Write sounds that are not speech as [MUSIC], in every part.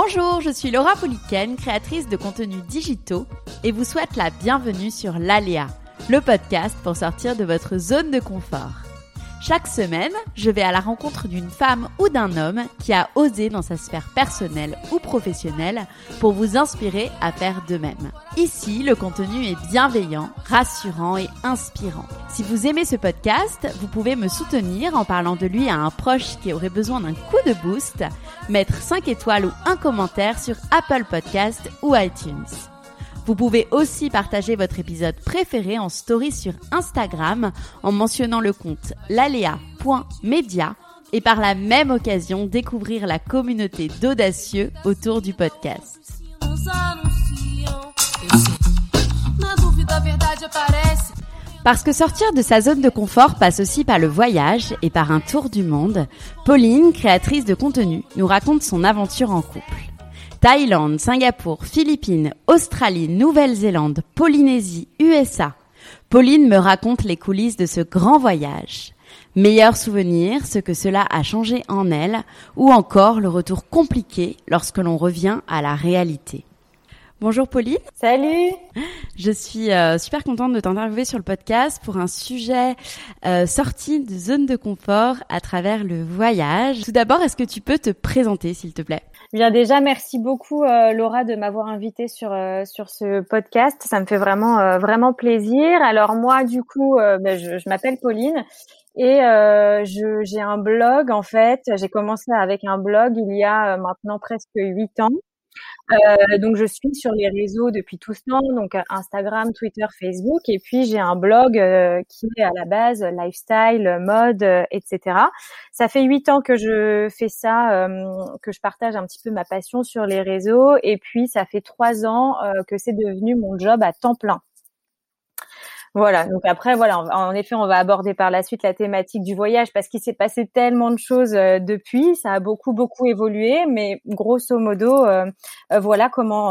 Bonjour, je suis Laura Poliken, créatrice de contenus digitaux, et vous souhaite la bienvenue sur l'Aléa, le podcast pour sortir de votre zone de confort. Chaque semaine, je vais à la rencontre d'une femme ou d'un homme qui a osé dans sa sphère personnelle ou professionnelle pour vous inspirer à faire de même. Ici, le contenu est bienveillant, rassurant et inspirant. Si vous aimez ce podcast, vous pouvez me soutenir en parlant de lui à un proche qui aurait besoin d'un coup de boost, mettre 5 étoiles ou un commentaire sur Apple Podcast ou iTunes. Vous pouvez aussi partager votre épisode préféré en story sur Instagram en mentionnant le compte lalea.media et par la même occasion découvrir la communauté d'audacieux autour du podcast. Parce que sortir de sa zone de confort passe aussi par le voyage et par un tour du monde, Pauline, créatrice de contenu, nous raconte son aventure en couple. Thaïlande, Singapour, Philippines, Australie, Nouvelle-Zélande, Polynésie, USA. Pauline me raconte les coulisses de ce grand voyage. Meilleurs souvenirs, ce que cela a changé en elle, ou encore le retour compliqué lorsque l'on revient à la réalité. Bonjour Pauline. Salut. Je suis euh, super contente de t'interviewer sur le podcast pour un sujet euh, sorti de zone de confort à travers le voyage. Tout d'abord, est-ce que tu peux te présenter s'il te plaît? Bien déjà, merci beaucoup euh, Laura de m'avoir invitée sur sur ce podcast. Ça me fait vraiment vraiment plaisir. Alors moi, du coup, ben, je, je m'appelle Pauline et j'ai un blog en fait. J'ai commencé avec un blog il y a maintenant presque huit ans. Euh, donc je suis sur les réseaux depuis tout ce temps, donc euh, Instagram, Twitter, Facebook, et puis j'ai un blog euh, qui est à la base lifestyle, mode, etc. Ça fait huit ans que je fais ça, que je partage un petit peu ma passion sur les réseaux, et puis ça fait trois ans que c'est devenu mon job à temps plein. Voilà. Donc après, voilà, en effet, on va aborder par la suite la thématique du voyage parce qu'il s'est passé tellement de choses euh, depuis. Ça a beaucoup, beaucoup évolué, mais grosso modo, euh, euh, voilà comment,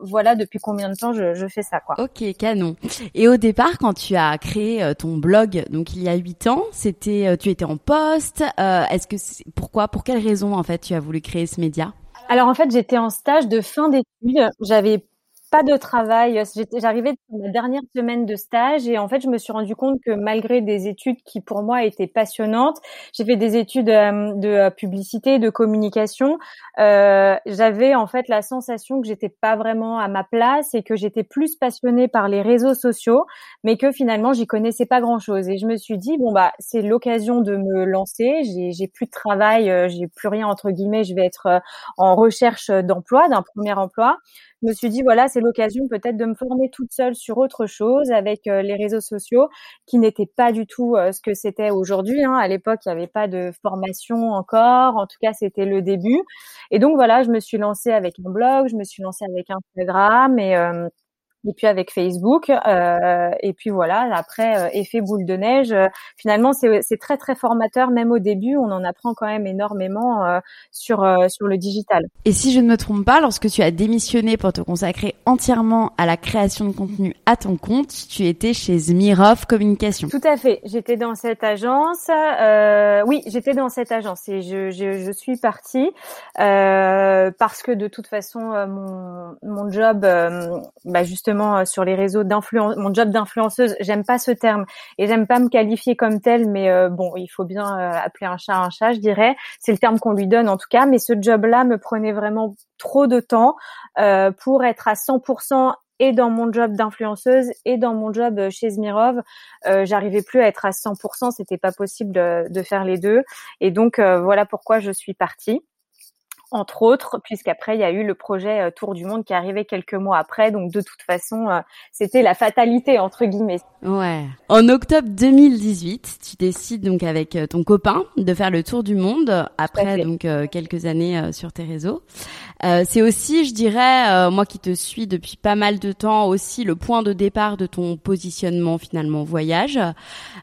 voilà depuis combien de temps je, fais ça, quoi. Ok, canon. Et au départ, quand tu as créé ton blog, donc il y a huit ans, c'était, tu étais en poste. Est-ce que, pourquoi, pour quelle raison en fait, tu as voulu créer ce média? Alors en fait, j'étais en stage de fin d'études. J'avais pas de travail. J'arrivais dans ma dernière semaine de stage et en fait, je me suis rendu compte que malgré des études qui pour moi étaient passionnantes, j'ai fait des études euh, de euh, publicité, de communication. Euh, j'avais en fait la sensation que j'étais pas vraiment à ma place et que j'étais plus passionnée par les réseaux sociaux, mais que finalement j'y connaissais pas grand chose. Et je me suis dit bon bah c'est l'occasion de me lancer. J'ai plus de travail, j'ai plus rien entre guillemets. Je vais être en recherche d'emploi, d'un premier emploi je me suis dit voilà, c'est l'occasion peut-être de me former toute seule sur autre chose avec euh, les réseaux sociaux qui n'étaient pas du tout euh, ce que c'était aujourd'hui. Hein. À l'époque, il n'y avait pas de formation encore. En tout cas, c'était le début. Et donc voilà, je me suis lancée avec un blog, je me suis lancée avec Instagram et euh, et puis avec Facebook. Euh, et puis voilà, après, euh, effet boule de neige, euh, finalement, c'est très, très formateur. Même au début, on en apprend quand même énormément euh, sur, sur le digital. Et si je ne me trompe pas, lorsque tu as démissionné pour te consacrer entièrement à la création de contenu à ton compte, tu étais chez Zmirov Communication. Tout à fait. J'étais dans cette agence. oui, j'étais dans cette agence et je, je, je suis partie parce que de toute façon, mon, mon job, bah, justement, euh, sur les réseaux d'influence, mon job d'influenceuse, j'aime pas ce terme et j'aime pas me qualifier comme tel, mais euh, bon, il faut bien euh, appeler un chat un chat, je dirais. C'est le terme qu'on lui donne en tout cas, mais ce job-là me prenait vraiment trop de temps pour être à 100% et dans mon job d'influenceuse et dans mon job chez Zmirov, j'arrivais plus à être à 100%, c'était pas possible de, de, faire les deux. Et donc voilà pourquoi je suis partie. Entre autres, puisqu'après il y a eu le projet euh, Tour du Monde qui est arrivé quelques mois après. Donc de toute façon, euh, c'était la fatalité entre guillemets. Ouais. En octobre 2018, tu décides donc avec euh, ton copain de faire le tour du monde après donc quelques années sur tes réseaux. c'est aussi, je dirais, moi qui te suis depuis pas mal de temps, aussi le point de départ de ton positionnement finalement voyage.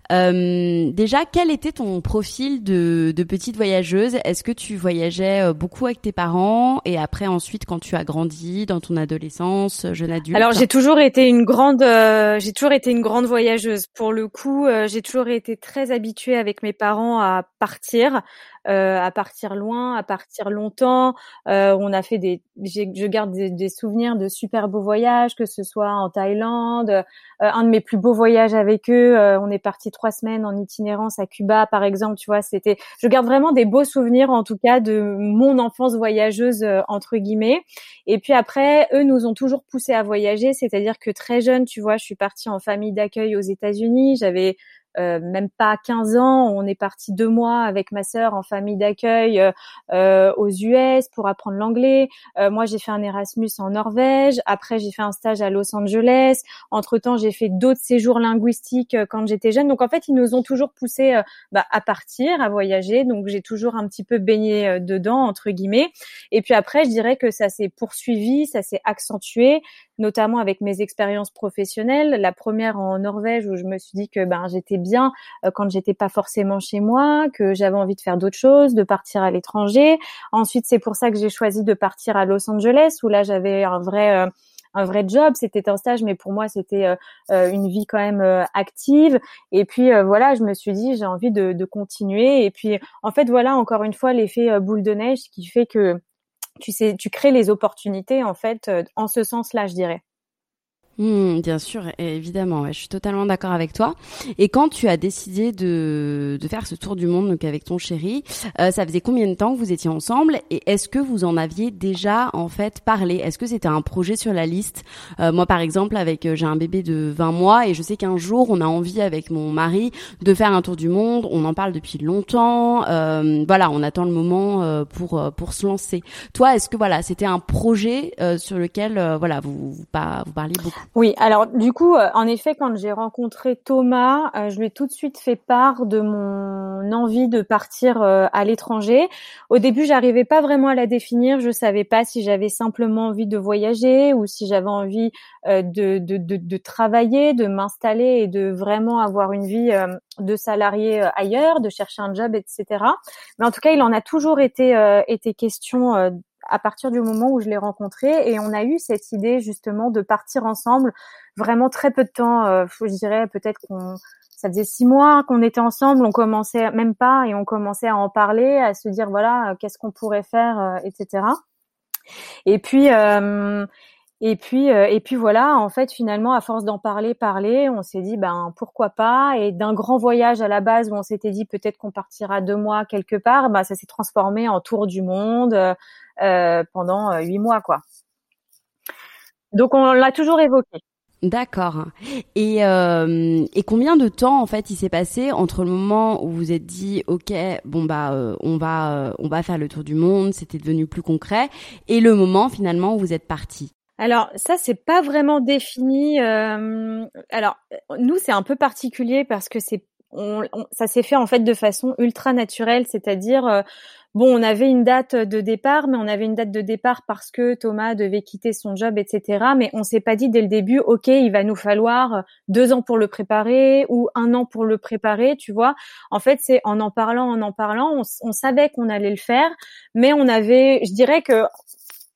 déjà, quel était ton profil de, de petite voyageuse? Est-ce que tu voyageais beaucoup avec tes parents et après ensuite quand tu as grandi dans ton adolescence, jeune adulte Alors j'ai toujours été une grande, euh, j'ai toujours été une grande voyageuse. Pour le coup, euh, j'ai toujours été très habituée avec mes parents à partir. Euh, à partir loin, à partir longtemps. Euh, on a fait des, je garde des, souvenirs de super beaux voyages, que ce soit en Thaïlande. Euh, un de mes plus beaux voyages avec eux, on est parti trois semaines en itinérance à Cuba, par exemple. Tu vois, c'était, je garde vraiment des beaux souvenirs, en tout cas, de mon enfance voyageuse entre guillemets. Et puis après, eux nous ont toujours poussé à voyager, c'est-à-dire que très jeune, tu vois, je suis partie en famille d'accueil aux États-Unis. J'avais euh, même pas 15 ans, on est parti deux mois avec ma sœur en famille d'accueil euh, euh aux US pour apprendre l'anglais. Euh, moi, j'ai fait un Erasmus en Norvège. Après, j'ai fait un stage à Los Angeles. Entre temps, j'ai fait d'autres séjours linguistiques quand j'étais jeune. Donc, en fait, ils nous ont toujours poussé bah, à partir, à voyager. Donc, j'ai toujours un petit peu baigné dedans entre guillemets. Et puis après, je dirais que ça s'est poursuivi, ça s'est accentué notamment avec mes expériences professionnelles. La première en Norvège où je me suis dit que ben j'étais bien euh, quand j'étais pas forcément chez moi, que j'avais envie de faire d'autres choses, de partir à l'étranger. Ensuite, c'est pour ça que j'ai choisi de partir à Los Angeles où là j'avais un vrai euh, un vrai job, c'était un stage, mais pour moi c'était euh, une vie quand même active. Et puis voilà, je me suis dit j'ai envie de, de, continuer. Et puis en fait voilà encore une fois l'effet boule de neige qui fait que tu sais, tu crées les opportunités en fait euh, en ce sens-là, je dirais. Mmh, bien sûr, évidemment, je suis totalement d'accord avec toi. Et quand tu as décidé de, de faire ce tour du monde donc avec ton chéri, euh, ça faisait combien de temps que vous étiez ensemble et est-ce que vous en aviez déjà en fait parlé? Est-ce que c'était un projet sur la liste? Euh, Moi, par exemple, avec euh, j'ai un bébé de 20 mois et je sais qu'un jour on a envie avec mon mari de faire un tour du monde. On en parle depuis longtemps. Euh, voilà, on attend le moment euh, pour pour se lancer. Toi, est-ce que voilà, c'était un projet sur lequel voilà vous vous, vous parliez beaucoup? Oui, alors du coup, euh, en effet, quand j'ai rencontré Thomas, euh, je lui ai tout de suite fait part de mon envie de partir euh, à l'étranger. Au début, j'arrivais pas vraiment à la définir. Je savais pas si j'avais simplement envie de voyager ou si j'avais envie de, de, de, de, travailler, de m'installer et de vraiment avoir une vie de salarié ailleurs, de chercher un job, etc. Mais en tout cas, il en a toujours été, été question à partir du moment où je l'ai rencontré et on a eu cette idée justement de partir ensemble vraiment très peu de temps euh, je dirais peut-être qu'on ça faisait six mois qu'on était ensemble on commençait même pas et on commençait à en parler à se dire voilà euh, qu'est-ce qu'on pourrait faire euh, etc et puis euh, et puis et puis voilà, en fait finalement à force d'en parler, parler, on s'est dit ben pourquoi pas? Et d'un grand voyage à la base où on s'était dit peut-être qu'on partira deux mois quelque part, ben ça s'est transformé en tour du monde, euh, pendant euh, huit mois, quoi. Donc on l'a toujours évoqué. D'accord. Et, euh, et combien de temps en fait il s'est passé entre le moment où vous êtes dit ok bon bah euh, on va on va faire le tour du monde, c'était devenu plus concret, et le moment finalement où vous êtes parti? Alors ça c'est pas vraiment défini. Euh, alors nous c'est un peu particulier parce que c'est on, ça s'est fait en fait de façon ultra naturelle, c'est-à-dire Bon, on avait une date de départ, mais on avait une date de départ parce que Thomas devait quitter son job, etc. Mais on s'est pas dit dès le début, ok, il va nous falloir deux ans pour le préparer ou un an pour le préparer, tu vois. En fait, c'est en en parlant, en en parlant, on, savait qu'on allait le faire, mais on avait, je dirais que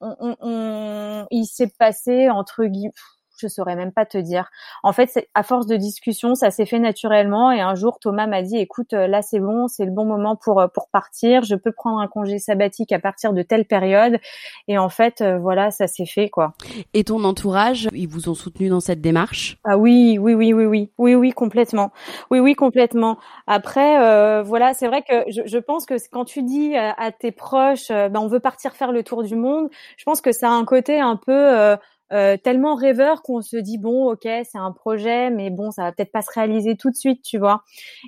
il s'est passé entre guillemets je saurais même pas te dire. En fait, à force de discussion, ça s'est fait naturellement. Et un jour, Thomas m'a dit, écoute, euh, là c'est bon, c'est le bon moment pour euh, pour partir. Je peux prendre un congé sabbatique à partir de telle période. Et en fait, euh, voilà, ça s'est fait quoi. Et ton entourage, ils vous ont soutenu dans cette démarche? Ah oui, oui, oui, oui, oui, oui, oui, complètement. Oui, oui, complètement. Après, voilà, c'est vrai que je, je, pense que quand tu dis à, tes proches, ben, on veut partir faire le tour du monde, je pense que ça a un côté un peu euh, tellement rêveur qu'on se dit bon ok c'est un projet mais bon ça va peut-être pas se réaliser tout de suite tu vois.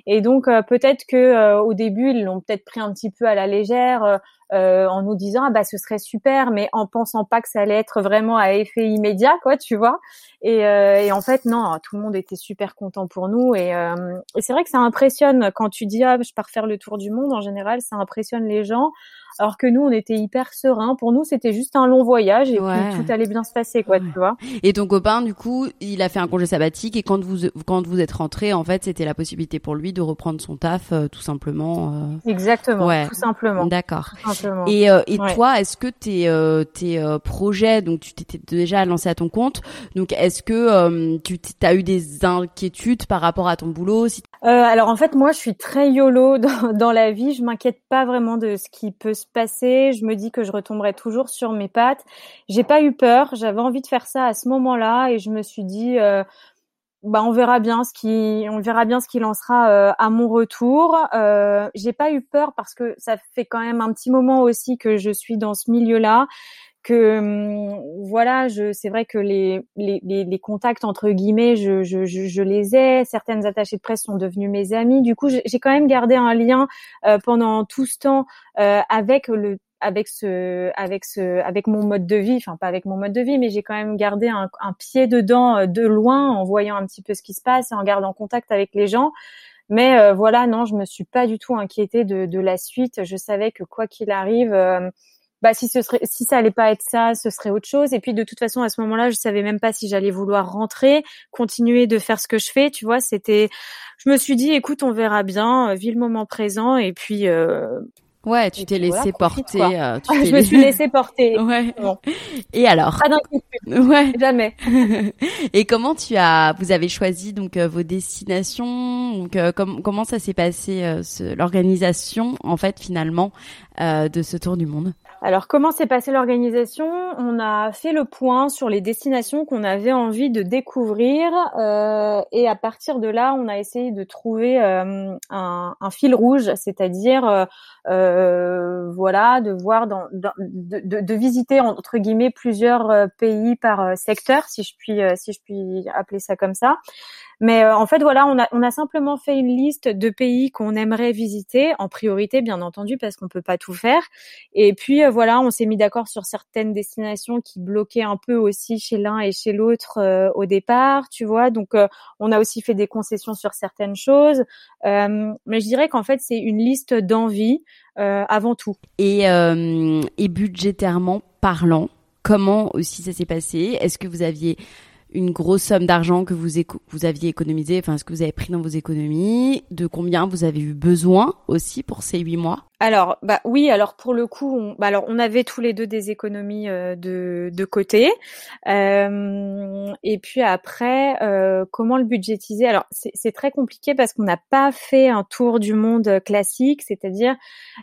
Et donc euh, peut-être que euh, au début ils l'ont peut-être pris un petit peu à la légère euh, en nous disant ah bah ce serait super, mais en pensant pas que ça allait être vraiment à effet immédiat, quoi, tu vois. Et, euh, et en fait non, tout le monde était super content pour nous. Et, euh, et c'est vrai que ça impressionne quand tu dis ah je pars faire le tour du monde. En général, ça impressionne les gens alors que nous on était hyper sereins. Pour nous c'était juste un long voyage et puis tout allait bien se passer quoi, tu vois. Et ton copain du coup il a fait un congé sabbatique et quand vous quand vous êtes rentré en fait c'était la possibilité pour lui de reprendre son taf euh, tout simplement. Euh... Exactement, ouais. tout simplement. D'accord. Et euh, et toi est-ce que tes euh, tes projets donc tu t'étais déjà lancé à ton compte donc est-ce que tu as eu des inquiétudes par rapport à ton boulot si alors en fait moi je suis très yolo [LAUGHS] dans, dans la vie je m'inquiète pas vraiment de ce qui peut se passer. Je me dis que je retomberai toujours sur mes pattes. J'ai pas eu peur. J'avais envie de faire ça à ce moment-là et je me suis dit, euh, bah on verra bien ce qui, on verra bien ce qu'il en sera euh, à mon retour. Euh, j'ai pas eu peur parce que ça fait quand même un petit moment aussi que je suis dans ce milieu-là que hum, voilà, je c'est vrai que les, les, les, contacts entre guillemets, je, je, je, les ai. Certaines attachées de presse sont devenues mes amies. Du coup, j'ai quand même gardé un lien euh, pendant tout ce temps euh, avec le avec ce avec ce avec mon mode de vie enfin pas avec mon mode de vie mais j'ai quand même gardé un, un, pied dedans euh, de loin en voyant un petit peu ce qui se passe et en gardant contact avec les gens mais voilà non je me suis pas du tout inquiétée de, de la suite je savais que quoi qu'il arrive bah si ce serait si ça allait pas être ça, ce serait autre chose. Et puis de toute façon à ce moment-là, je savais même pas si j'allais vouloir rentrer, continuer de faire ce que je fais. Tu vois, c'était, je me suis dit, écoute, on verra bien, euh, vis le moment présent et puis. Euh, Ouais, tu t'es laissé porter. Euh, [LAUGHS] tu je me suis laissé [LAUGHS] [LAUGHS] porter. Ouais. Et alors Pas d'inquiétude. Ouais. Jamais. Et comment tu as, vous avez choisi donc vos destinations Donc comment ça s'est passé l'organisation en fait finalement de ce tour du monde? Alors, comment s'est passée l'organisation? On a fait le point sur les destinations qu'on avait envie de découvrir euh, et à partir de là, on a essayé de trouver euh, un, fil rouge, c'est-à-dire euh, voilà, de voir, dans, de, visiter entre guillemets plusieurs pays par secteur, si je puis si je puis appeler ça comme ça. Mais euh, en fait, voilà, on a, on a simplement fait une liste de pays qu'on aimerait visiter, en priorité, bien entendu, parce qu'on peut pas tout faire. Et puis, euh, voilà, on s'est mis d'accord sur certaines destinations qui bloquaient un peu aussi chez l'un et chez l'autre euh, au départ, tu vois. Donc, on a aussi fait des concessions sur certaines choses. mais je dirais qu'en fait, c'est une liste d'envie avant tout. Et, et budgétairement parlant, comment aussi ça s'est passé? Est-ce que vous aviez une grosse somme d'argent que vous, vous aviez économisé, enfin ce que vous avez pris dans vos économies, de combien vous avez eu besoin aussi pour ces huit mois? Alors, bah oui, alors pour le coup, on, bah alors on avait tous les deux des économies euh, de, de côté. Euh, et puis après, euh, comment le budgétiser? Alors c'est très compliqué parce qu'on n'a pas fait un tour du monde classique, c'est-à-dire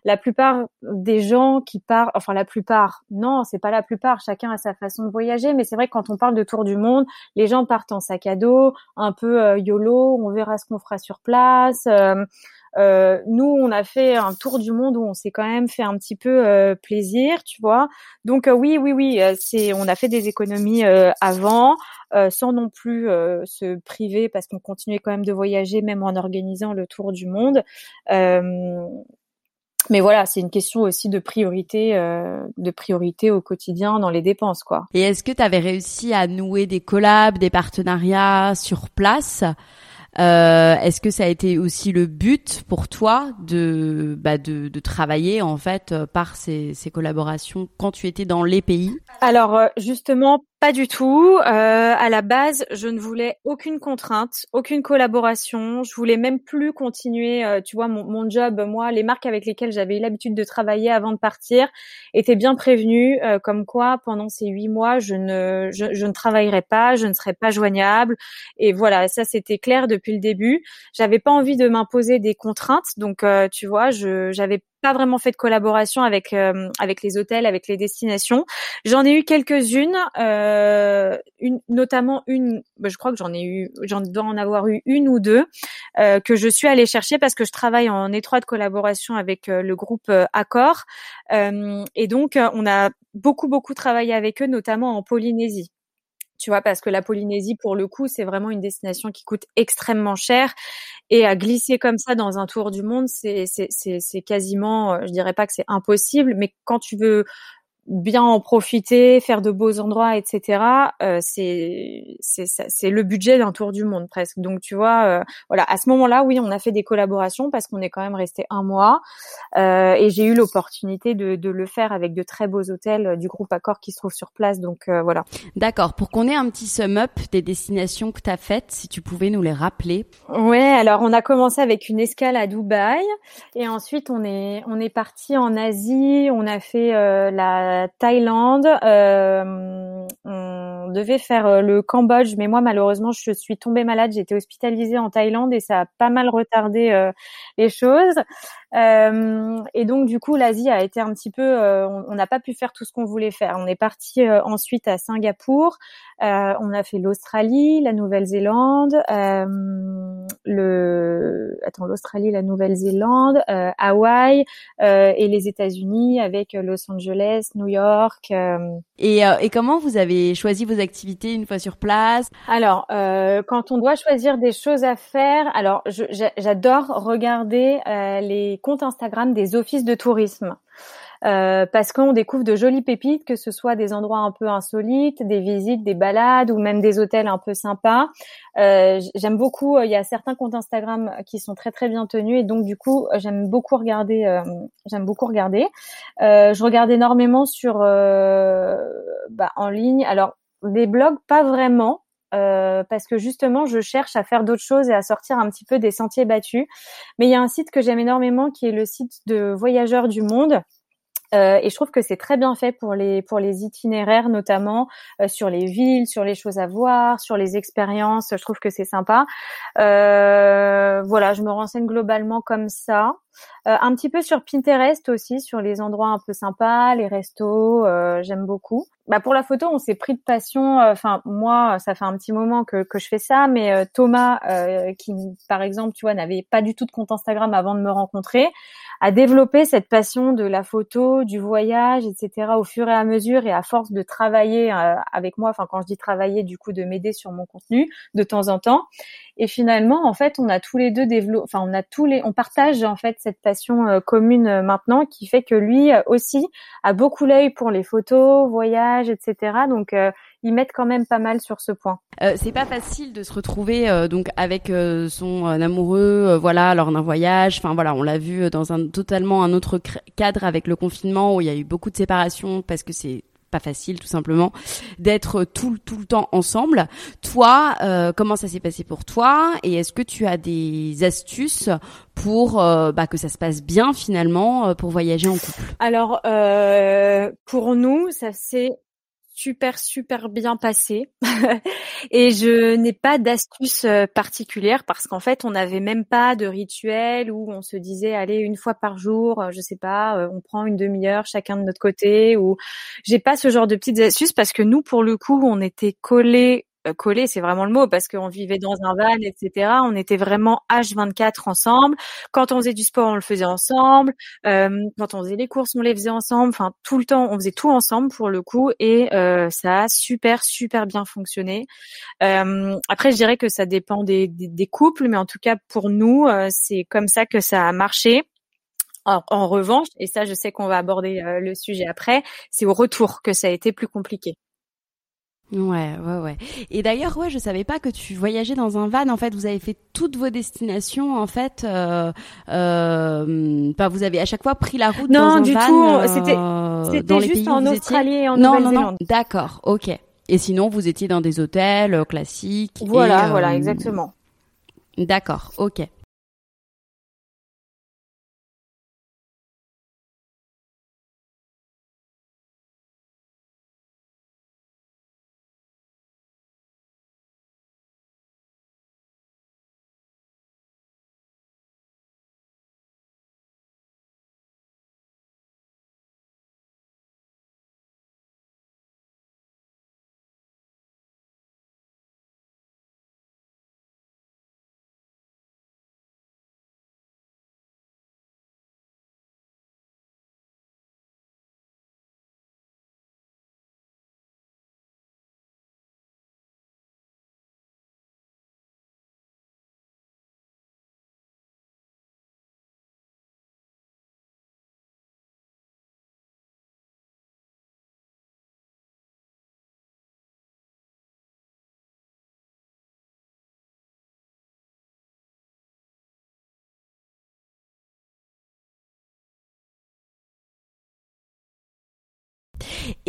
la plupart des gens qui partent, enfin la plupart, non, c'est pas la plupart, chacun a sa façon de voyager, mais c'est vrai que quand on parle de tour du monde, les gens partent en sac à dos, un peu euh, yolo, on verra ce qu'on fera sur place. Euh, nous, on a fait un tour du monde où on s'est quand même fait un petit peu euh, plaisir, tu vois. Donc euh, oui, oui, oui, c'est, on a fait des économies avant, sans non plus se priver parce qu'on continuait quand même de voyager, même en organisant le tour du monde. mais voilà, c'est une question aussi de priorité, de priorité au quotidien dans les dépenses, quoi. Et est-ce que tu avais réussi à nouer des collabs, des partenariats sur place? Euh, Est-ce que ça a été aussi le but pour toi de, bah de, de travailler en fait par ces, ces collaborations quand tu étais dans les pays? Alors euh, justement, pas du tout. Euh, à la base, je ne voulais aucune contrainte, aucune collaboration. Je voulais même plus continuer. Euh, tu vois, mon, job, moi, les marques avec lesquelles j'avais eu l'habitude de travailler avant de partir étaient bien prévenues, euh, comme quoi pendant ces huit mois, je ne, je, ne travaillerai pas, je ne serai pas joignable. Et voilà, ça c'était clair depuis le début. J'avais pas envie de m'imposer des contraintes, donc euh, tu vois, je j'avais pas vraiment fait de collaboration avec euh, avec les hôtels, avec les destinations. J'en ai eu quelques-unes, euh, notamment une. Bah, je crois que j'en ai eu, j'en dois en avoir eu une ou deux euh, que je suis allée chercher parce que je travaille en étroite collaboration avec le groupe Accor et donc on a beaucoup beaucoup travaillé avec eux, notamment en Polynésie. Tu vois, parce que la Polynésie, pour le coup, c'est vraiment une destination qui coûte extrêmement cher. Et à glisser comme ça dans un tour du monde, c'est quasiment, euh, je dirais pas que c'est impossible, mais quand tu veux bien en profiter, faire de beaux endroits, etc. Euh, c'est c'est le budget d'un tour du monde presque. Donc tu vois, euh, voilà, à ce moment-là, oui, on a fait des collaborations parce qu'on est quand même resté un mois euh, et j'ai eu l'opportunité de, de, le faire avec de très beaux hôtels du groupe Accor qui se trouve sur place. Donc euh, voilà. D'accord. Pour qu'on ait un petit sum up des destinations que tu as faites, si tu pouvais nous les rappeler. Ouais. Alors on a commencé avec une escale à Dubaï et ensuite on est on est parti en Asie. On a fait euh, la Thaïlande. Euh, on devait faire euh, le Cambodge, mais moi malheureusement je suis tombée malade. Été hospitalisée en Thaïlande et ça a pas mal retardé euh, les choses. Euh, et donc du coup, l'Asie a été un petit peu, euh, on n'a pas pu faire tout ce qu'on voulait faire. On est parti euh, ensuite à Singapour, on a fait l'Australie, la Nouvelle-Zélande, le, attends, l'Australie, la Nouvelle-Zélande, Hawaï et les États-Unis avec Los Angeles, New York. Et, et comment vous avez choisi vos activités une fois sur place? Alors, quand on doit choisir des choses à faire, alors j'adore regarder les comptes Instagram des offices de tourisme. Euh, parce qu'on découvre de jolies pépites, que ce soit des endroits un peu insolites, des visites, des balades ou même des hôtels un peu sympas. Euh, j'aime beaucoup. Euh, il y a certains comptes Instagram qui sont très très bien tenus et donc du coup j'aime beaucoup regarder. j'aime beaucoup regarder. je regarde énormément sur bah, en ligne. Alors des blogs pas vraiment euh, parce que justement, je cherche à faire d'autres choses et à sortir un petit peu des sentiers battus. Mais il y a un site que j'aime énormément qui est le site de Voyageurs du Monde. Euh, et je trouve que c'est très bien fait pour les pour les itinéraires notamment euh, sur les villes, sur les choses à voir, sur les expériences. Je trouve que c'est sympa. Euh, voilà, je me renseigne globalement comme ça. Euh, un petit peu sur Pinterest aussi, sur les endroits un peu sympas, les restos, euh, j'aime beaucoup. Bah pour la photo, on s'est pris de passion. Euh, enfin, moi, ça fait un petit moment que, que je fais ça, mais Thomas, qui par exemple, tu vois, n'avait pas du tout de compte Instagram avant de me rencontrer, a développé cette passion de la photo, du voyage, etc. Au fur et à mesure et à force de travailler avec moi. Enfin, quand je dis travailler, du coup, de m'aider sur mon contenu de temps en temps. Et finalement, en fait, on a tous les deux développé, enfin, on a tous les, on partage en fait cette passion euh, commune euh, maintenant, qui fait que lui euh, aussi a beaucoup l'œil pour les photos, voyages, etc. Donc ils mettent quand même pas mal sur ce point. Euh, c'est pas facile de se retrouver donc avec son amoureux, voilà, lors d'un voyage. Enfin voilà, on l'a vu dans un totalement un autre cadre avec le confinement où il y a eu beaucoup de séparations parce que c'est pas facile tout simplement d'être tout tout le temps ensemble. Toi, euh, comment ça s'est passé pour toi et est-ce que tu as des astuces pour euh, bah, que ça se passe bien finalement euh, pour voyager en couple? Alors pour nous, ça s'est super super bien passé. [LAUGHS] Et je n'ai pas d'astuce euh, particulière parce qu'en fait on n'avait même pas de rituel où on se disait allez une fois par jour euh, je sais pas euh, on prend une demi-heure chacun de notre côté ou j'ai pas ce genre de petites astuces parce que nous pour le coup on était collés collé, c'est vraiment le mot, parce qu'on vivait dans un van, etc. On était vraiment H24 ensemble. Quand on faisait du sport, on le faisait ensemble. Euh, quand on faisait les courses, on les faisait ensemble. Enfin, tout le temps, on faisait tout ensemble pour le coup, et euh, ça a super, super bien fonctionné. après, je dirais que ça dépend des, couples, mais en tout cas pour nous, c'est comme ça que ça a marché. En, revanche, et ça, je sais qu'on va aborder le sujet après, c'est au retour que ça a été plus compliqué. Ouais, ouais, ouais. Et d'ailleurs, ouais, je savais pas que tu voyageais dans un van. En fait, vous avez fait toutes vos destinations. En fait, euh, euh, bah, vous avez à chaque fois pris la route non, dans un du van. tout. C'était, euh, c'était juste en Australie et en Nouvelle-Zélande. Non, non, D'accord, ok. Et sinon, vous étiez dans des hôtels euh, classiques. Voilà, voilà, exactement. D'accord, ok.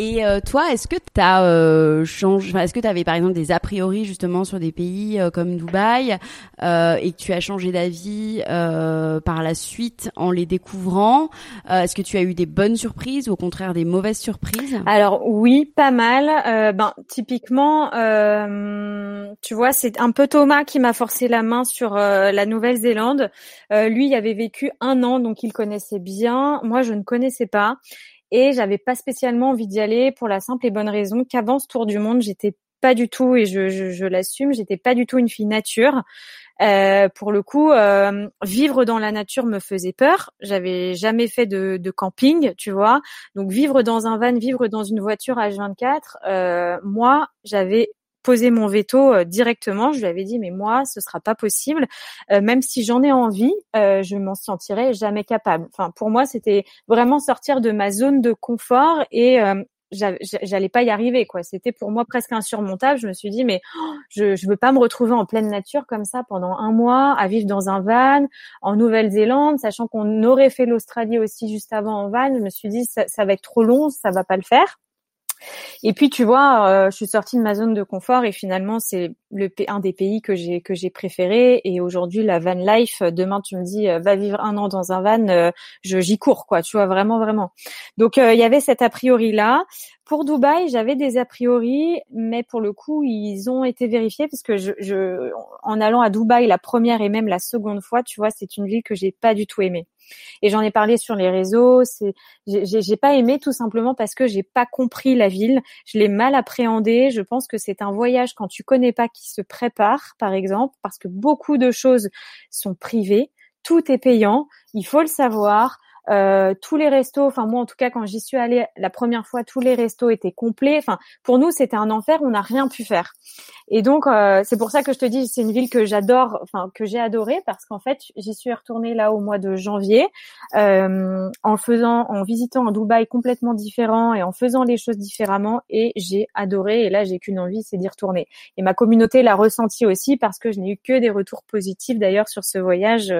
Et euh, toi, est-ce que tu euh, changé, est-ce que tu avais par exemple des a priori justement sur des pays euh, comme Dubaï euh, et que tu as changé d'avis par la suite en les découvrant Est-ce que tu as eu des bonnes surprises ou au contraire des mauvaises surprises? Alors oui, pas mal. ben typiquement, tu vois, c'est un peu Thomas qui m'a forcé la main sur la Nouvelle-Zélande. lui, il avait vécu un an, donc il connaissait bien. Moi, je ne connaissais pas et j'avais pas spécialement envie d'y aller pour la simple et bonne raison qu'avant ce tour du monde, j'étais pas du tout, et je, je, je l'assume, j'étais pas du tout une fille nature. Euh, pour le coup, euh, vivre dans la nature me faisait peur. J'avais jamais fait de, de, camping, tu vois. Donc vivre dans un van, vivre dans une voiture H24, euh, moi, j'avais poser mon veto euh, directement. Je lui avais dit mais moi ce sera pas possible. Euh, même si j'en ai envie, euh, je m'en sentirais jamais capable. Enfin pour moi c'était vraiment sortir de ma zone de confort et j'allais pas y arriver quoi. C'était pour moi presque insurmontable. Je me suis dit mais oh, je je veux pas me retrouver en pleine nature comme ça pendant un mois à vivre dans un van en Nouvelle-Zélande, sachant qu'on aurait fait l'Australie aussi juste avant en van. Je me suis dit ça, ça va être trop long, ça va pas le faire. Et puis tu vois, euh, je suis sortie de ma zone de confort et finalement c'est le un des pays que j'ai que j'ai préféré. Et aujourd'hui la van life, demain tu me dis euh, va vivre un an dans un van, euh, je j'y cours quoi. Tu vois vraiment vraiment. Donc il y avait cet a priori là. Pour Dubaï, j'avais des a priori, mais pour le coup, ils ont été vérifiés parce que je, en allant à Dubaï la première et même la seconde fois, tu vois, c'est une ville que j'ai pas du tout aimée. Et j'en ai parlé sur les réseaux. C'est, j'ai pas aimé tout simplement parce que j'ai pas compris la ville. Je l'ai mal appréhendé. Je pense que c'est un voyage quand tu connais pas qui se prépare, par exemple, parce que beaucoup de choses sont privées. Tout est payant. Il faut le savoir. Euh, tous les restos, enfin moi en tout cas quand j'y suis allée la première fois, tous les restos étaient complets. Enfin pour nous c'était un enfer, on n'a rien pu faire. Et donc euh, c'est pour ça que je te dis c'est une ville que j'adore, enfin que j'ai adorée parce qu'en fait j'y suis retournée là au mois de janvier euh, en faisant, en visitant un Dubaï complètement différent et en faisant les choses différemment et j'ai adoré. Et là j'ai qu'une envie, c'est d'y retourner. Et ma communauté l'a ressenti aussi parce que je n'ai eu que des retours positifs d'ailleurs sur ce voyage,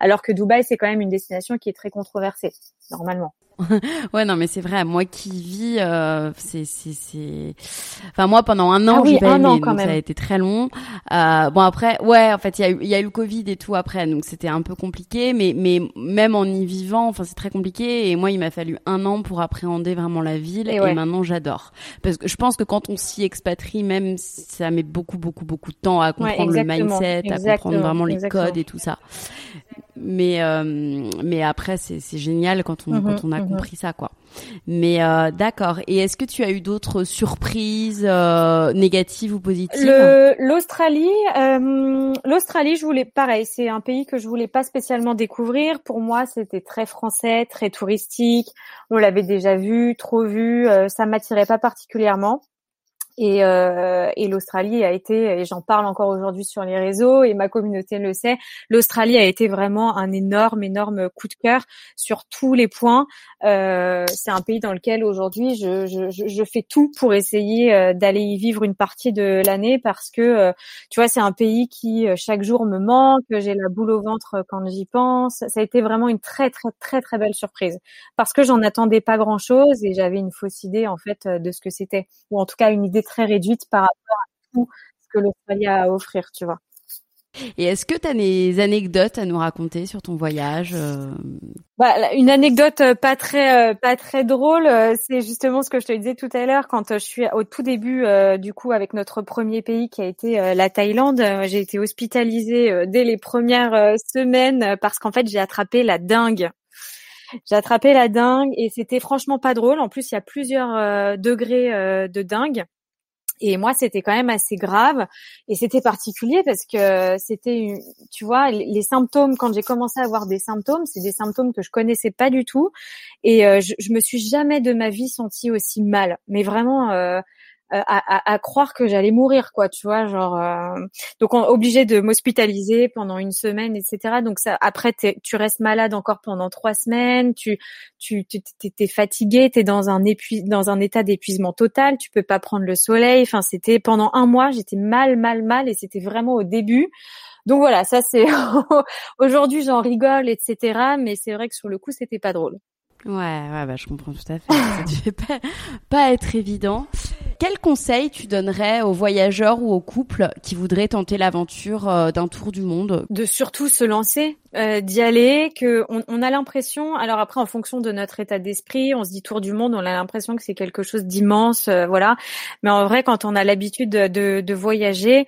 alors que Dubaï c'est quand même une destination qui est très contrôlée controversé, normalement. [LAUGHS] ouais, non, mais c'est vrai. Moi qui vis, euh, c'est, c'est, c'est. Enfin, moi pendant un an, ah oui, j'ai pas aimé, quand même. ça a été très long. Euh, bon après, ouais, en fait, il y a eu, il y a eu le Covid et tout après, donc c'était un peu compliqué. Mais, mais même en y vivant, enfin, c'est très compliqué. Et moi, il m'a fallu un an pour appréhender vraiment la ville. Et, maintenant, j'adore. Parce que je pense que quand on s'y expatrie, même, ça met beaucoup, beaucoup, beaucoup de temps à comprendre le mindset, à comprendre vraiment les codes et tout ça. Mais, euh, mais après, c'est, c'est génial quand on, mm-hmm, quand on a Compris ça, quoi. Mais euh, d'accord. Et est-ce que tu as eu d'autres surprises euh, négatives ou positives L'Australie, euh, l'Australie, je voulais pareil. C'est un pays que je voulais pas spécialement découvrir. Pour moi, c'était très français, très touristique. On l'avait déjà vu, trop vu. ça m'attirait pas particulièrement. Et, euh, et l'Australie a été, et j'en parle encore aujourd'hui sur les réseaux, et ma communauté le sait, l'Australie a été vraiment un énorme, énorme coup de cœur sur tous les points. Euh, c'est un pays dans lequel aujourd'hui je, je, je, fais tout pour essayer euh, d'aller y vivre une partie de l'année parce que, euh, tu vois, c'est un pays qui euh, chaque jour me manque, j'ai la boule au ventre quand j'y pense. Ça a été vraiment une très, très, très, très belle surprise parce que j'en attendais pas grand-chose et j'avais une fausse idée en fait de ce que c'était, ou en tout cas une idée très réduite par rapport à tout ce que l'Australie a à offrir, tu vois. Et est-ce que tu as des anecdotes à nous raconter sur ton voyage euh? bah, Une anecdote euh, pas très euh, pas très drôle, c'est justement ce que je te disais tout à l'heure quand je suis au tout début du coup avec notre premier pays qui a été la Thaïlande. J'ai été hospitalisée dès les premières semaines parce qu'en fait j'ai attrapé la dingue. J'ai attrapé la dingue et c'était franchement pas drôle. En plus, il y a plusieurs degrés de dingue. Et moi, c'était quand même assez grave et c'était particulier parce que c'était, tu vois, les symptômes quand j'ai commencé à avoir des symptômes, c'est des symptômes que je connaissais pas du tout et euh, je, je me suis jamais de ma vie sentie aussi mal. Mais vraiment, euh, euh, à, à, croire que j'allais mourir quoi tu vois genre euh... donc on, obligé de m'hospitaliser pendant une semaine etc donc ça après tu restes malade encore pendant trois semaines tu tu t'es fatigué t'es dans un épui dans un état d'épuisement total tu peux pas prendre le soleil enfin c'était pendant un mois j'étais mal mal mal et c'était vraiment au début donc voilà ça c'est [LAUGHS] aujourd'hui j'en rigole etc mais c'est vrai que sur le coup c'était pas drôle Ouais, ouais, bah, je comprends tout à fait. Ça devait pas, pas être évident. Quel conseil tu donnerais aux voyageurs ou aux couples qui voudraient tenter l'aventure euh, d'un tour du monde? De surtout se lancer, euh, d'y aller, que on, on a l'impression. Alors après, en fonction de notre état d'esprit, on se dit tour du monde, on a l'impression que c'est quelque chose d'immense, euh, voilà. Mais en vrai, quand on a l'habitude de, de, de voyager,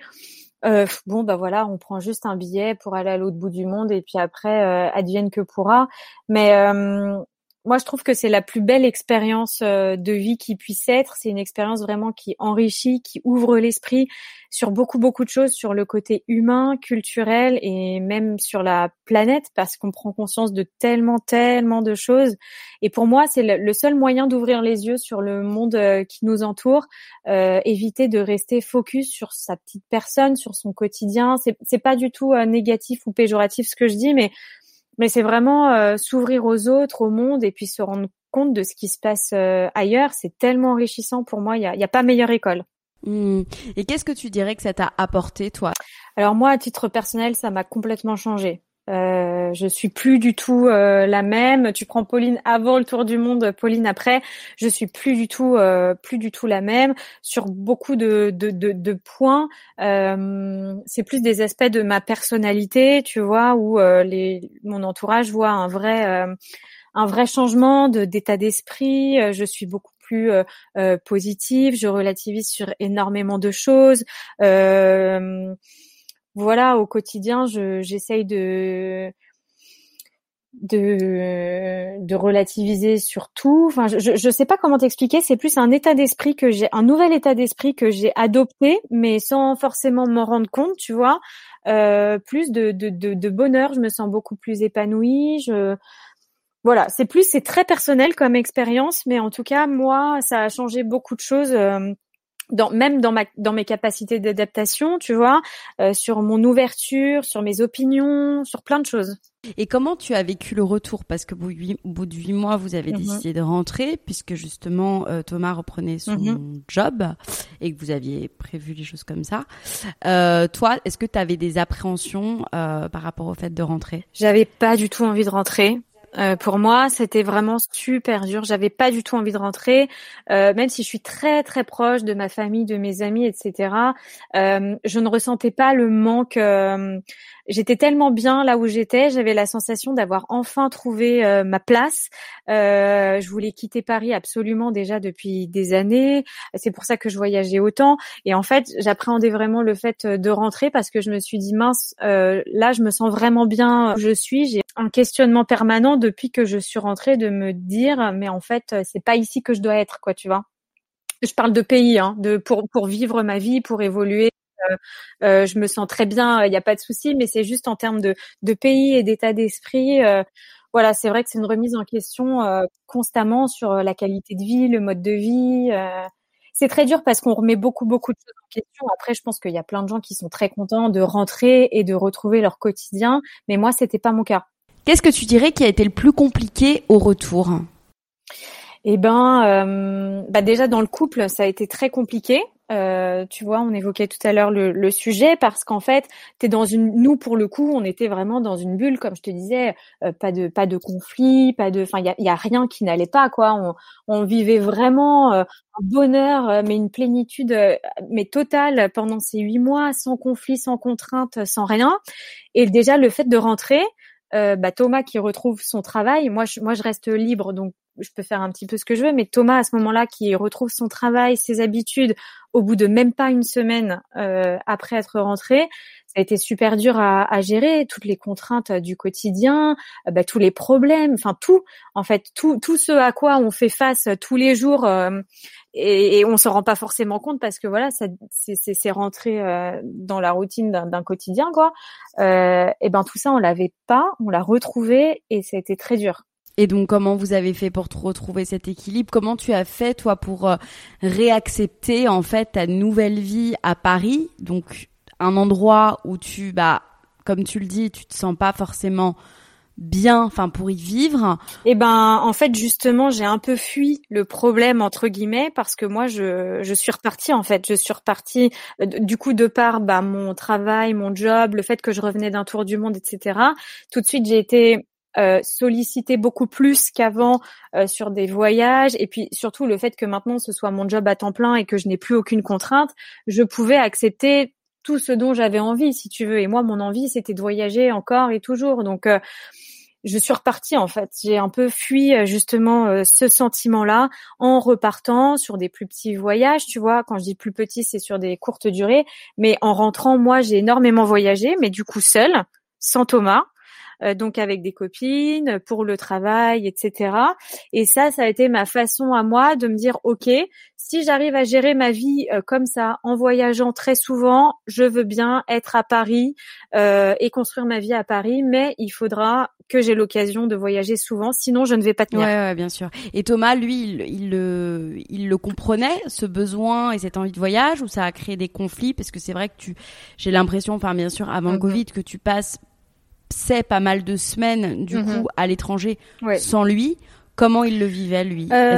euh, bon bah voilà, on prend juste un billet pour aller à l'autre bout du monde et puis après euh, advienne que pourra. Mais euh, moi, je trouve que c'est la plus belle expérience euh, de vie qui puisse être. C'est une expérience vraiment qui enrichit, qui ouvre l'esprit sur beaucoup, beaucoup de choses, sur le côté humain, culturel et même sur la planète, parce qu'on prend conscience de tellement, tellement de choses. Et pour moi, c'est le seul moyen d'ouvrir les yeux sur le monde euh, qui nous entoure, euh, éviter de rester focus sur sa petite personne, sur son quotidien. C'est, pas du tout négatif ou péjoratif ce que je dis, mais mais c'est vraiment euh, s'ouvrir aux autres, au monde, et puis se rendre compte de ce qui se passe euh, ailleurs. C'est tellement enrichissant pour moi. Il n'y a, a, pas meilleure école. Mmh. Et qu'est-ce que tu dirais que ça t'a apporté, toi? Alors moi, à titre personnel, ça m'a complètement changé. Euh, je suis plus du tout euh, la même. Tu prends Pauline avant le tour du monde, Pauline après. Je suis plus du tout, euh, plus du tout la même sur beaucoup de, de, de, de points. Euh, c'est plus des aspects de ma personnalité, tu vois, où euh, les, mon entourage voit un vrai, un vrai changement de d'état d'esprit. je suis beaucoup plus positive. Je relativise sur énormément de choses. Euh, voilà, au quotidien, j'essaye de de, relativiser sur tout. Enfin, je je sais pas comment t'expliquer. C'est plus un état d'esprit que j'ai, un nouvel état d'esprit que j'ai adopté, mais sans forcément m'en rendre compte, tu vois. Euh, plus de, de, de, bonheur. Je me sens beaucoup plus épanouie. Je voilà, c'est plus, c'est très personnel comme expérience, mais en tout cas, moi, ça a changé beaucoup de choses. Euh, dans, même dans ma dans mes capacités d'adaptation, tu vois, euh, sur mon ouverture, sur mes opinions, sur plein de choses. Et comment tu as vécu le retour? Parce que au bout de huit mois, vous avez mhm. décidé de rentrer, puisque justement euh, Thomas reprenait son mhm. job et que vous aviez prévu les choses comme ça. Euh, toi, est-ce que tu avais des appréhensions euh, par rapport au fait de rentrer? J'avais pas du tout envie de rentrer. Euh, pour moi, c'était vraiment super dur. J'avais pas du tout envie de rentrer, euh, même si je suis très très proche de ma famille, de mes amis, etc. Euh, je ne ressentais pas le manque euh, j'étais tellement bien là où j'étais, j'avais la sensation d'avoir enfin trouvé euh, ma place. Euh, je voulais quitter Paris absolument déjà depuis des années. C'est pour ça que je voyageais autant. Et en fait, j'appréhendais vraiment le fait de rentrer parce que je me suis dit mince, euh, là, je me sens vraiment bien où je suis. J'ai un questionnement permanent depuis que je suis rentrée de me dire mais en fait, c'est pas ici que je dois être, quoi, tu vois. Je parle de pays, hein, de pour pour vivre ma vie, pour évoluer, euh, euh, je me sens très bien, il n'y a pas de souci, mais c'est juste en termes de, de pays et d'état d'esprit. Euh, voilà, c'est vrai que c'est une remise en question constamment sur la qualité de vie, le mode de vie. c'est très dur parce qu'on remet beaucoup beaucoup de choses en question. Après, je pense qu'il y a plein de gens qui sont très contents de rentrer et de retrouver leur quotidien, mais moi, c'était pas mon cas. Qu'est-ce que tu dirais qui a été le plus compliqué au retour? Eh ben, euh, bah déjà dans le couple, ça a été très compliqué. Euh, tu vois, on évoquait tout à l'heure le, le, sujet parce qu'en fait, t'es dans une. Nous, pour le coup, on était vraiment dans une bulle, comme je te disais, euh, pas de pas de conflit, pas de. Enfin, il y a, y a, rien qui n'allait pas, quoi. On, on vivait vraiment euh, un bonheur, mais une plénitude, mais totale pendant ces huit mois, sans conflit, sans contrainte, sans rien. Et déjà, le fait de rentrer. bah, Thomas qui retrouve son travail, moi je, moi je reste libre donc je peux faire un petit peu ce que je veux, mais Thomas à ce moment-là qui retrouve son travail, ses habitudes, au bout de même pas une semaine euh, après être rentré, ça a été super dur à, à gérer, toutes les contraintes du quotidien, euh, bah, tous les problèmes, enfin tout, en fait, tout, tout ce à quoi on fait face tous les jours euh, et, et, on se rend pas forcément compte parce que voilà, ça, c'est rentré euh, dans la routine d'un quotidien, quoi. et ben tout ça, on l'avait pas, on l'a retrouvé et ça a été très dur. Et donc, comment vous avez fait pour retrouver cet équilibre? Comment tu as fait, toi, pour euh, réaccepter, en fait, ta nouvelle vie à Paris? Donc, un endroit où tu, bah, comme tu le dis, tu te sens pas forcément bien, enfin, pour y vivre. Eh ben, en fait, justement, j'ai un peu fui le problème, entre guillemets, parce que moi, je, je suis repartie, en fait. Je suis repartie, euh, du coup, de par, bah, mon travail, mon job, le fait que je revenais d'un tour du monde, etc. Tout de suite, j'ai été euh, sollicité beaucoup plus qu'avant euh, sur des voyages et puis surtout le fait que maintenant ce soit mon job à temps plein et que je n'ai plus aucune contrainte, je pouvais accepter tout ce dont j'avais envie si tu veux et moi mon envie c'était de voyager encore et toujours donc euh, je suis repartie en fait. J'ai un peu fui euh, justement ce sentiment-là en repartant sur des plus petits voyages, tu vois. Quand je dis plus petits, c'est sur des courtes durées. Mais en rentrant, moi, j'ai énormément voyagé, mais du coup seule, sans Thomas. Euh, donc avec des copines, pour le travail, etc. Et ça, ça a été ma façon à moi de me dire, ok, si j'arrive à gérer ma vie euh, comme ça, en voyageant très souvent, je veux bien être à Paris euh, et construire ma vie à Paris, mais il faudra que j'ai l'occasion de voyager souvent, sinon je ne vais pas tenir. Ouais, ouais bien sûr. Et Thomas, lui, il, il, le, il le comprenait, ce besoin et cette envie de voyage, ou ça a créé des conflits? Parce que c'est vrai que tu, j'ai l'impression, enfin bien sûr, avant le mhm. Covid, que tu passes c'est pas mal de semaines du mhm. coup à l'étranger sans lui. Comment il le vivait lui? Euh,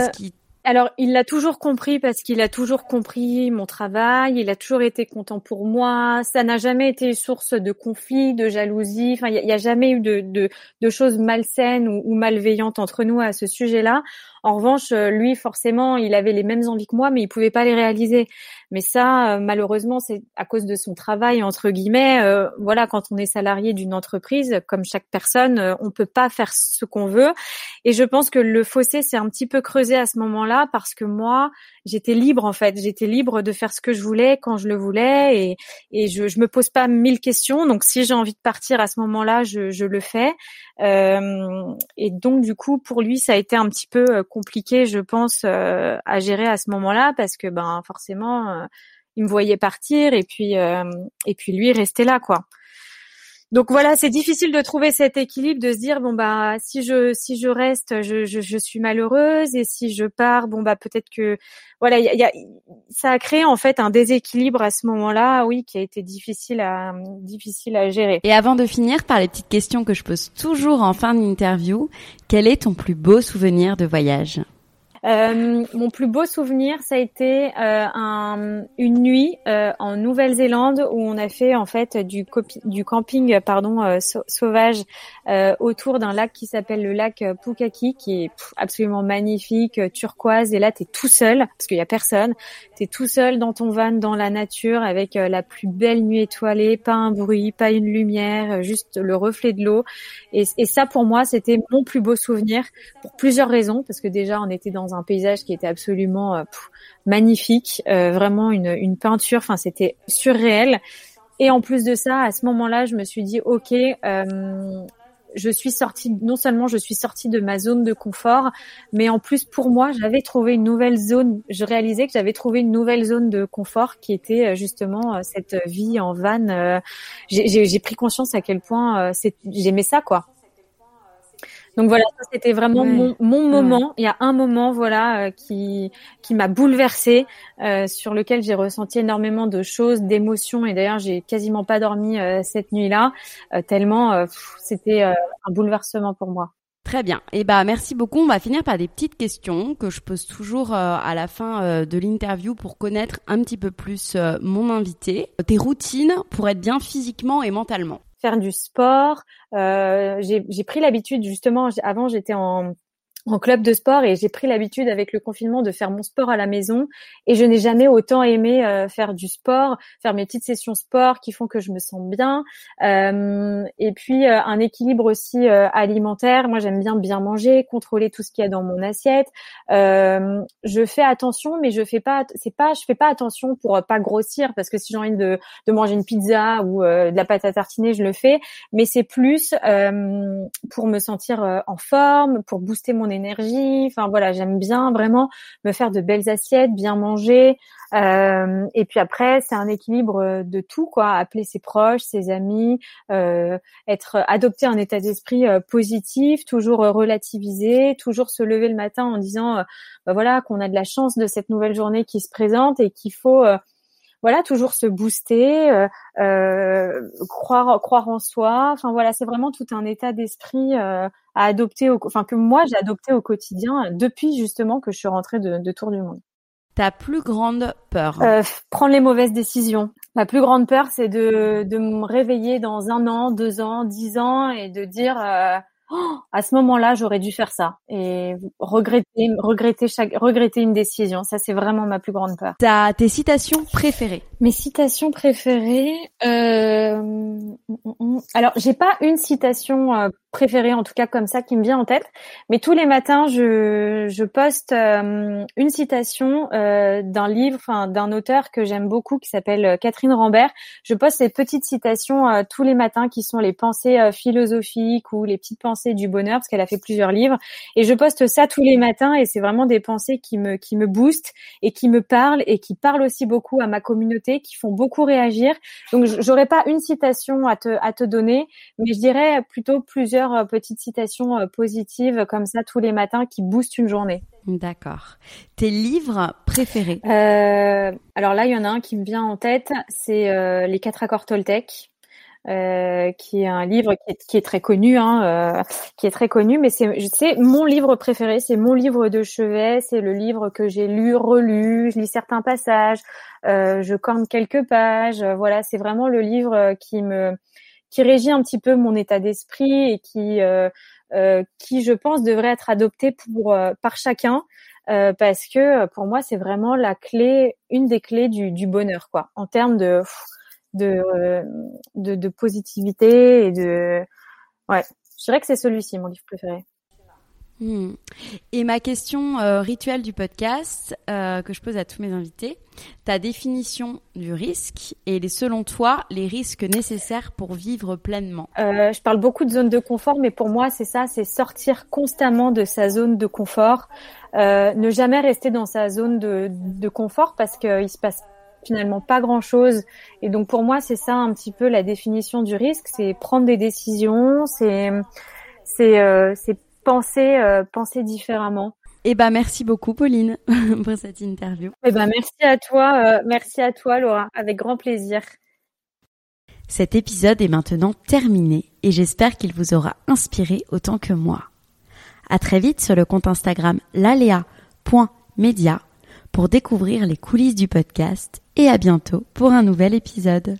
alors, il l'a toujours compris parce qu'il a toujours compris mon travail, il a toujours été content pour moi. Ça n'a jamais été source de conflit, de jalousie. Enfin, il n'y a, jamais eu de, de, choses malsaines ou, ou, malveillantes entre nous à ce sujet-là. En revanche, euh, lui, forcément, il avait les mêmes envies que moi, mais il pouvait pas les réaliser. Mais ça, euh, malheureusement, c'est à cause de son travail entre guillemets. Euh, voilà, quand on est salarié d'une entreprise, comme chaque personne, on peut pas faire ce qu'on veut. Et je pense que le fossé s'est un petit peu creusé à ce moment-là parce que moi, j'étais libre en fait. J'étais libre de faire ce que je voulais quand je le voulais et, et je, je me pose pas mille questions. Donc si j'ai envie de partir à ce moment-là, je, je le fais. Euh, et donc du coup, pour lui, ça a été un petit peu compliqué, je pense, euh, à gérer à ce moment-là parce que ben forcément, euh, il me voyait partir et puis euh, et puis lui restait là quoi. Donc voilà, c'est difficile de trouver cet équilibre, de se dire bon bah si je si je reste, je, je, suis malheureuse et si je pars, bon bah peut-être que voilà, y a, ça a créé en fait un déséquilibre à ce moment-là, oui, qui a été difficile à difficile à gérer. Et avant de finir par les petites questions que je pose toujours en fin d'interview, quel est ton plus beau souvenir de voyage? Euh, mon plus beau souvenir, ça a été euh, un, une nuit euh, en Nouvelle-Zélande où on a fait en fait du, du camping pardon euh, sauvage euh, autour d'un lac qui s'appelle le lac Pukaki, qui est absolument magnifique, turquoise. Et là, t'es tout seul parce qu'il y a personne. T'es tout seul dans ton van dans la nature avec la plus belle nuit étoilée, pas un bruit, pas une lumière, juste le reflet de l'eau. Et, ça, pour moi, c'était mon plus beau souvenir pour plusieurs raisons parce que déjà, on était dans un paysage qui était absolument euh, magnifique, euh, vraiment une, peinture. Enfin, c'était surréel. Et en plus de ça, à ce moment-là, je me suis dit, ok, euh, je suis sortie, non seulement je suis sortie de ma zone de confort, mais en plus pour moi, j'avais trouvé une nouvelle zone. Je réalisais que j'avais trouvé une nouvelle zone de confort qui était justement cette vie en van. J'ai pris conscience à quel point j'aimais ça, quoi. Donc voilà, c'était vraiment mon, mon, moment. Il y a un moment, voilà, euh, qui qui m'a bouleversée, euh, sur lequel j'ai ressenti énormément de choses, d'émotions. Et d'ailleurs, j'ai quasiment pas dormi euh, cette nuit-là, tellement c'était un bouleversement pour moi. Très bien. Et eh bah merci beaucoup. On va finir par des petites questions que je pose toujours à la fin de l'interview pour connaître un petit peu plus mon invité. Tes routines pour être bien physiquement et mentalement faire du sport. Euh, j'ai pris l'habitude justement. Avant, j'étais en en club de sport et j'ai pris l'habitude avec le confinement de faire mon sport à la maison et je n'ai jamais autant aimé euh, faire du sport, faire mes petites sessions sport qui font que je me sens bien euh, et puis euh, un équilibre aussi euh, alimentaire. Moi j'aime bien bien manger, contrôler tout ce qu'il y a dans mon assiette. je fais attention mais je fais pas c'est pas je fais pas attention pour pas grossir parce que si j'ai envie de, de manger une pizza ou de la pâte à tartiner je le fais mais c'est plus pour me sentir en forme, pour booster mon énergie. Enfin voilà, j'aime bien vraiment me faire de belles assiettes, bien manger. Euh, et puis après, c'est un équilibre de tout, quoi. Appeler ses proches, ses amis, euh, être adopter un état d'esprit euh, positif, toujours relativiser, toujours se lever le matin en disant, bah voilà, qu'on a de la chance de cette nouvelle journée qui se présente et qu'il faut voilà, toujours se booster, euh, euh, croire, croire en soi. Enfin voilà, c'est vraiment tout un état d'esprit euh, à adopter, au, enfin que moi j'ai adopté au quotidien depuis justement que je suis rentrée de, de Tour du Monde. Ta plus grande peur? Prendre les mauvaises décisions. Ma plus grande peur, c'est de, de me réveiller dans un an, deux ans, dix ans et de dire oh, à ce moment-là, j'aurais dû faire ça et regretter, regretter chaque, regretter une décision. Ça, c'est vraiment ma plus grande peur. T'as tes citations préférées Mes citations préférées. Euh... Mm, mm, mm. Alors, j'ai pas une citation euh, préférée, en tout cas comme ça, qui me vient en tête. Mais tous les matins, je, je poste euh, une citation euh, d'un livre, d'un auteur que j'aime beaucoup, qui s'appelle Catherine Rambert. Je poste ces petites citations tous les matins, qui sont les pensées philosophiques ou les petites pensées du bonheur, parce qu'elle a fait plusieurs livres. Et je poste ça tous les matins, et c'est vraiment des pensées qui me qui me boostent et qui me parlent et qui parlent aussi beaucoup à ma communauté, qui font beaucoup réagir. Donc, j'aurais pas une citation à te à te donner, mais je dirais plutôt plusieurs euh, petites citations euh, positives comme ça tous les matins qui boostent une journée. D'accord. Tes livres préférés? Euh, Alors là, il y en a un qui me vient en tête, c'est Les quatre accords Toltec. Qui est un livre qui est, très connu, hein, qui est très connu, mais c'est, c'est mon livre préféré, c'est mon livre de chevet, c'est le livre que j'ai lu, relu, je lis certains passages, je corne quelques pages, voilà, c'est vraiment le livre qui me qui régit un petit peu mon état d'esprit et qui euh, euh, qui je pense devrait être adopté pour euh, par chacun parce que pour moi c'est vraiment la clé une des clés du, du bonheur quoi. En termes de de, de, de positivité et de ouais je dirais que c'est celui-ci mon livre préféré Hmm. Et ma question euh, rituelle du podcast euh, que je pose à tous mes invités, ta définition du risque et selon toi les risques nécessaires pour vivre pleinement? Euh, je parle beaucoup de zone de confort, mais pour moi c'est ça, c'est sortir constamment de sa zone de confort, ne jamais rester dans sa zone de, de confort parce qu'il se passe finalement pas grand chose. Et donc pour moi c'est ça un petit peu la définition du risque, c'est prendre des décisions, c'est c'est c'est penser, euh, penser différemment. Eh ben merci beaucoup Pauline [LAUGHS] pour cette interview. Eh ben merci à toi, euh, merci à toi Laura, avec grand plaisir. Cet épisode est maintenant terminé et j'espère qu'il vous aura inspiré autant que moi. À très vite sur le compte Instagram lalea.media pour découvrir les coulisses du podcast et à bientôt pour un nouvel épisode.